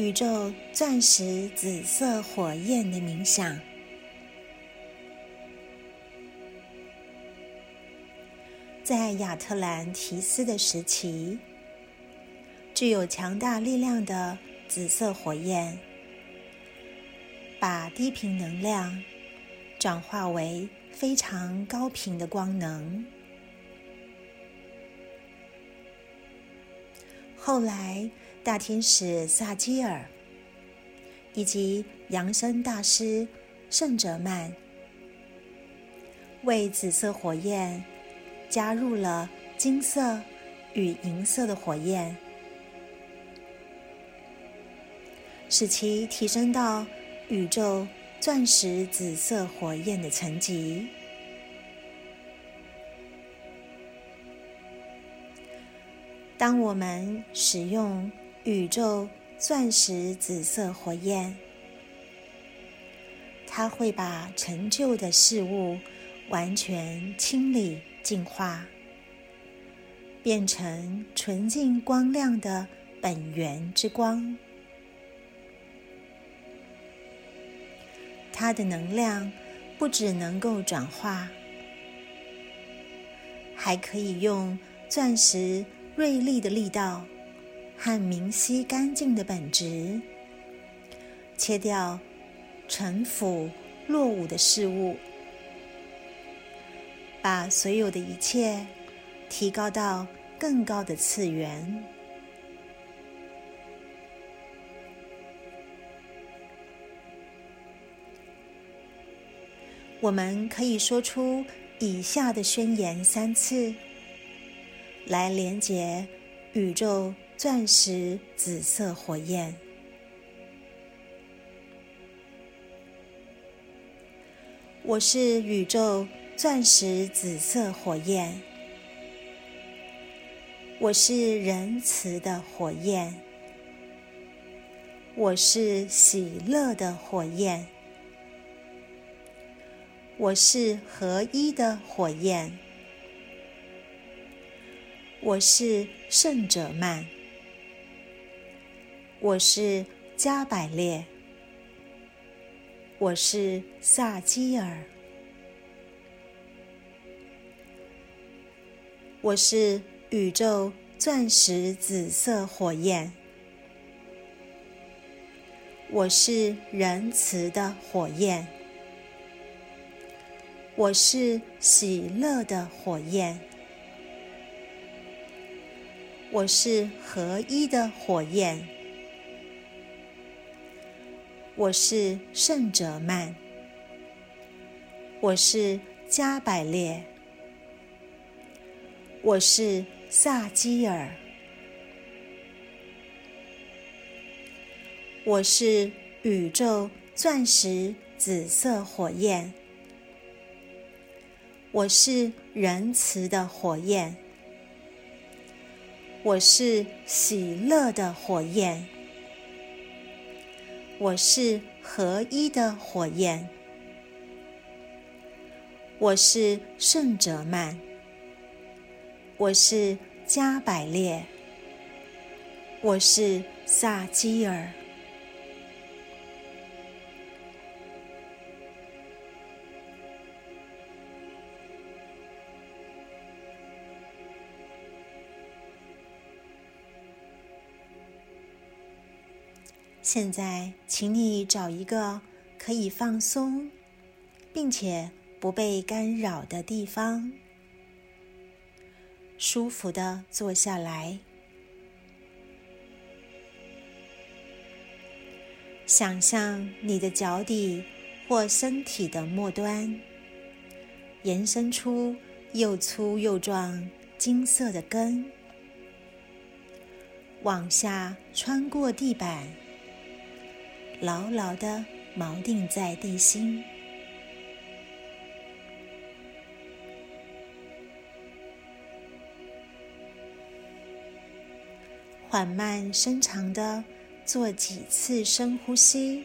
宇宙钻石紫色火焰的冥想。在亚特兰提斯的时期，具有强大力量的紫色火焰，把低频能量转化为非常高频的光能。后来，大天使萨基尔以及扬声大师圣哲曼为紫色火焰。加入了金色与银色的火焰，使其提升到宇宙钻石紫色火焰的层级。当我们使用宇宙钻石紫色火焰，它会把陈旧的事物完全清理。净化，变成纯净光亮的本源之光。它的能量不只能够转化，还可以用钻石锐利的力道和明晰干净的本质，切掉沉腐落伍的事物。把所有的一切提高到更高的次元。我们可以说出以下的宣言三次，来连接宇宙钻石紫色火焰。我是宇宙。钻石紫色火焰，我是仁慈的火焰，我是喜乐的火焰，我是合一的火焰，我是圣者曼，我是加百列，我是萨基尔。我是宇宙钻石紫色火焰，我是仁慈的火焰，我是喜乐的火焰，我是合一的火焰，我是圣者曼，我是加百列。我是萨基尔，我是宇宙钻石紫色火焰，我是仁慈的火焰，我是喜乐的火焰，我是合一的火焰，我是圣哲曼。我是加百列，我是萨基尔。现在，请你找一个可以放松，并且不被干扰的地方。舒服的坐下来，想象你的脚底或身体的末端延伸出又粗又壮金色的根，往下穿过地板，牢牢的锚定在地心。缓慢、深长的做几次深呼吸，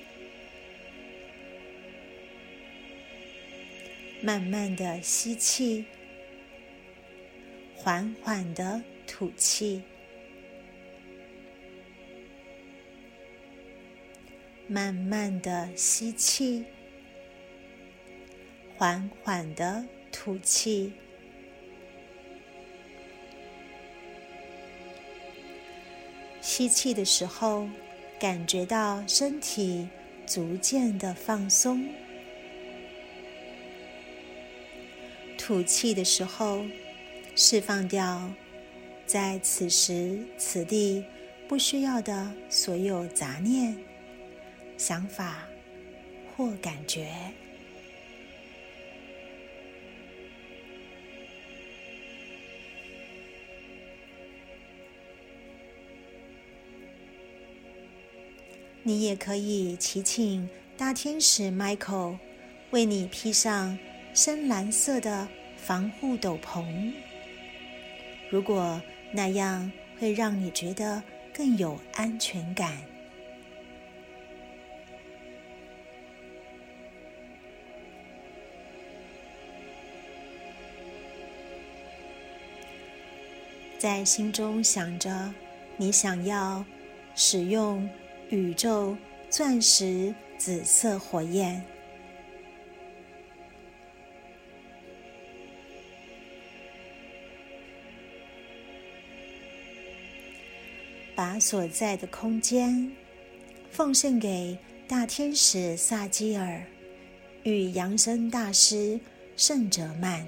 慢慢的吸气，缓缓的吐气。慢慢的吸气，缓缓的吐气。吸气的时候，感觉到身体逐渐的放松；吐气的时候，释放掉在此时此地不需要的所有杂念、想法或感觉。你也可以祈请大天使 Michael 为你披上深蓝色的防护斗篷。如果那样会让你觉得更有安全感，在心中想着你想要使用。宇宙钻石紫色火焰，把所在的空间奉献给大天使萨基尔与扬声大师圣哲曼，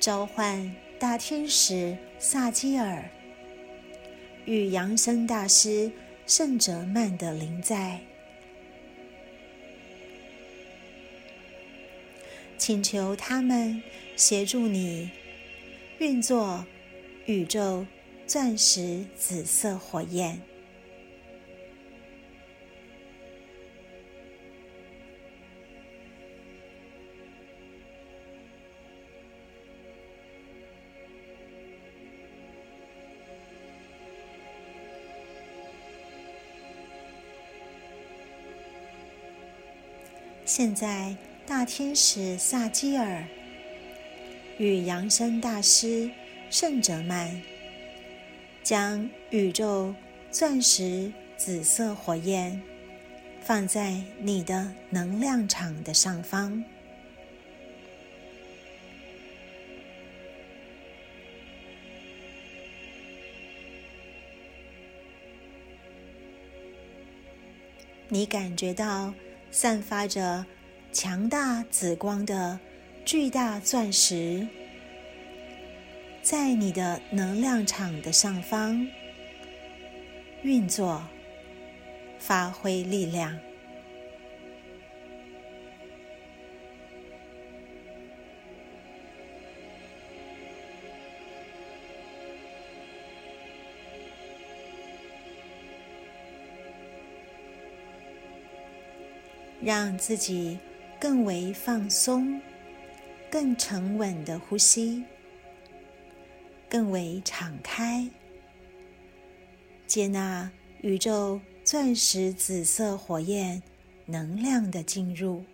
召唤。大天使萨基尔与扬声大师圣哲曼的灵在，请求他们协助你运作宇宙钻石紫色火焰。现在，大天使萨基尔与扬声大师圣哲曼将宇宙钻石紫色火焰放在你的能量场的上方。你感觉到？散发着强大紫光的巨大钻石，在你的能量场的上方运作，发挥力量。让自己更为放松、更沉稳的呼吸，更为敞开，接纳宇宙钻石紫色火焰能量的进入。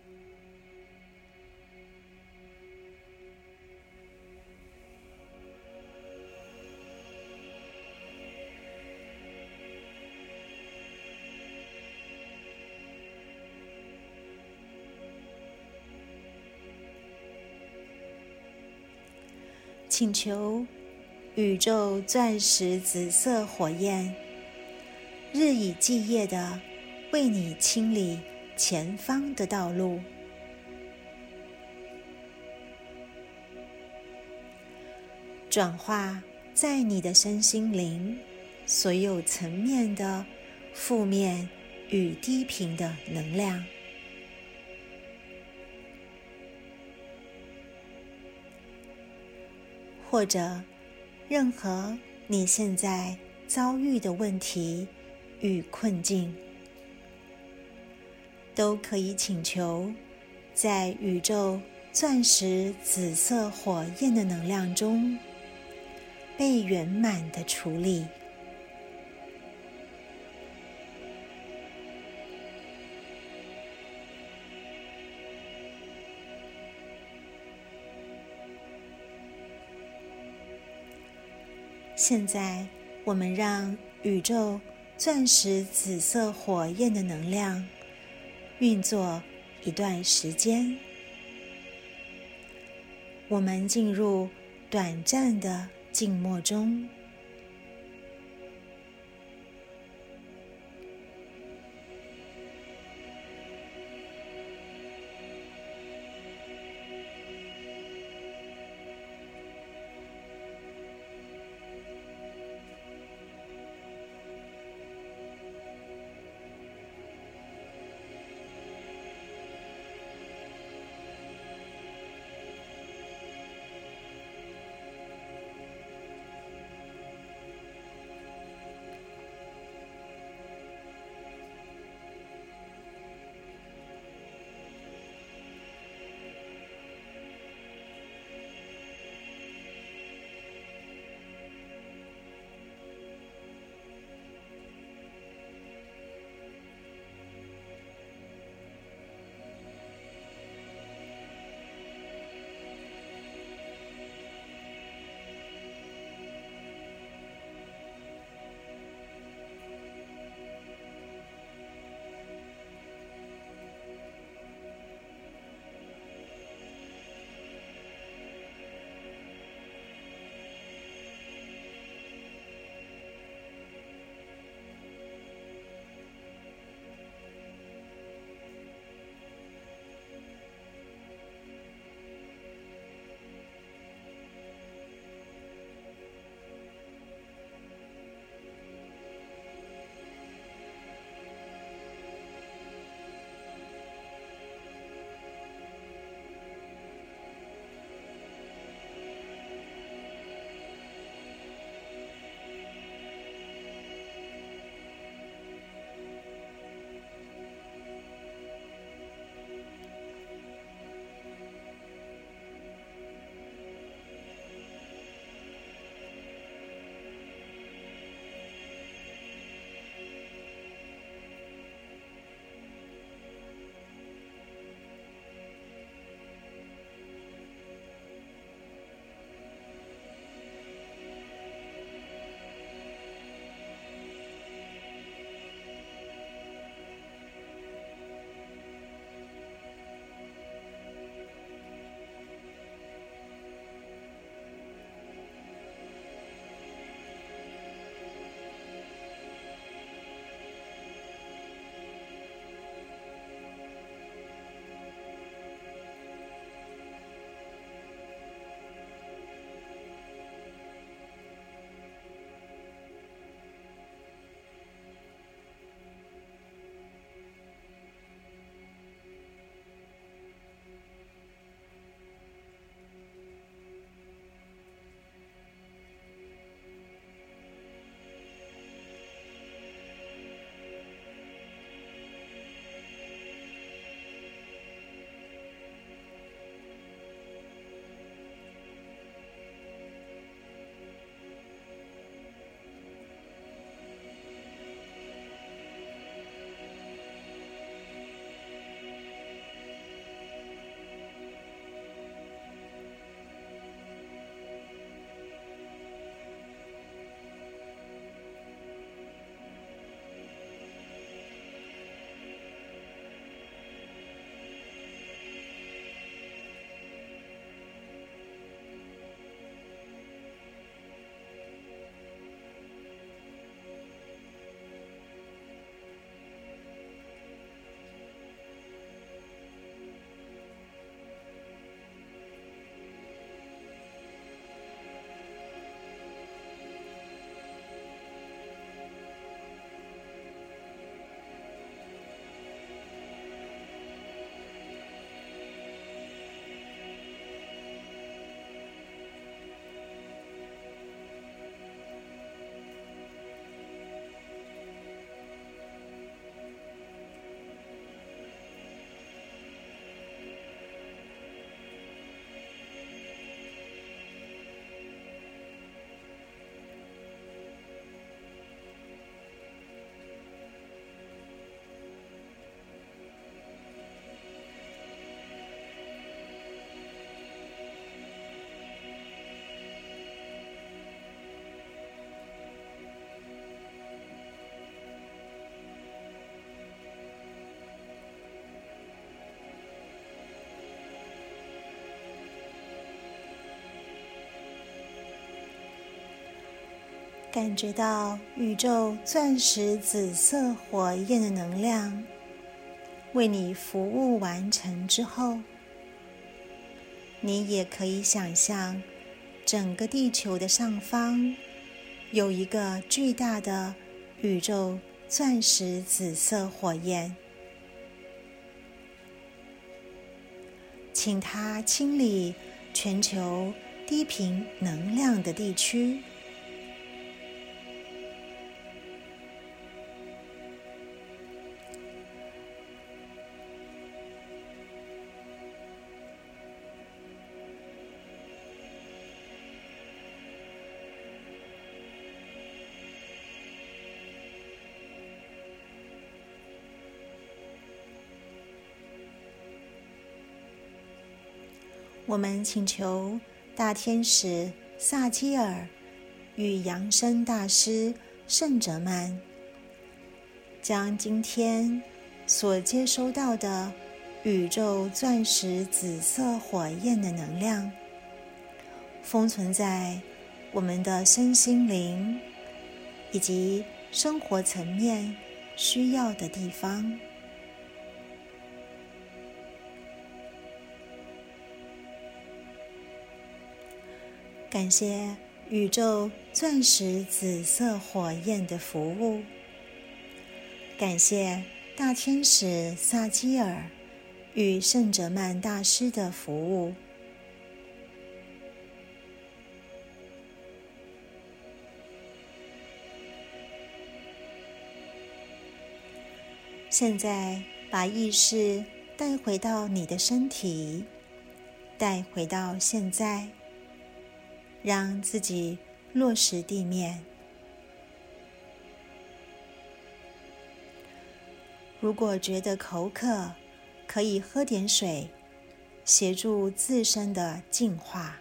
请求宇宙钻石紫色火焰日以继夜的为你清理前方的道路，转化在你的身心灵所有层面的负面与低频的能量。或者，任何你现在遭遇的问题与困境，都可以请求在宇宙钻石紫色火焰的能量中被圆满的处理。现在，我们让宇宙钻石紫色火焰的能量运作一段时间。我们进入短暂的静默中。感觉到宇宙钻石紫色火焰的能量为你服务完成之后，你也可以想象整个地球的上方有一个巨大的宇宙钻石紫色火焰，请它清理全球低频能量的地区。我们请求大天使萨基尔与扬声大师圣哲曼，将今天所接收到的宇宙钻石紫色火焰的能量，封存在我们的身心灵以及生活层面需要的地方。感谢宇宙钻石紫色火焰的服务，感谢大天使萨基尔与圣哲曼大师的服务。现在，把意识带回到你的身体，带回到现在。让自己落实地面。如果觉得口渴，可以喝点水，协助自身的净化。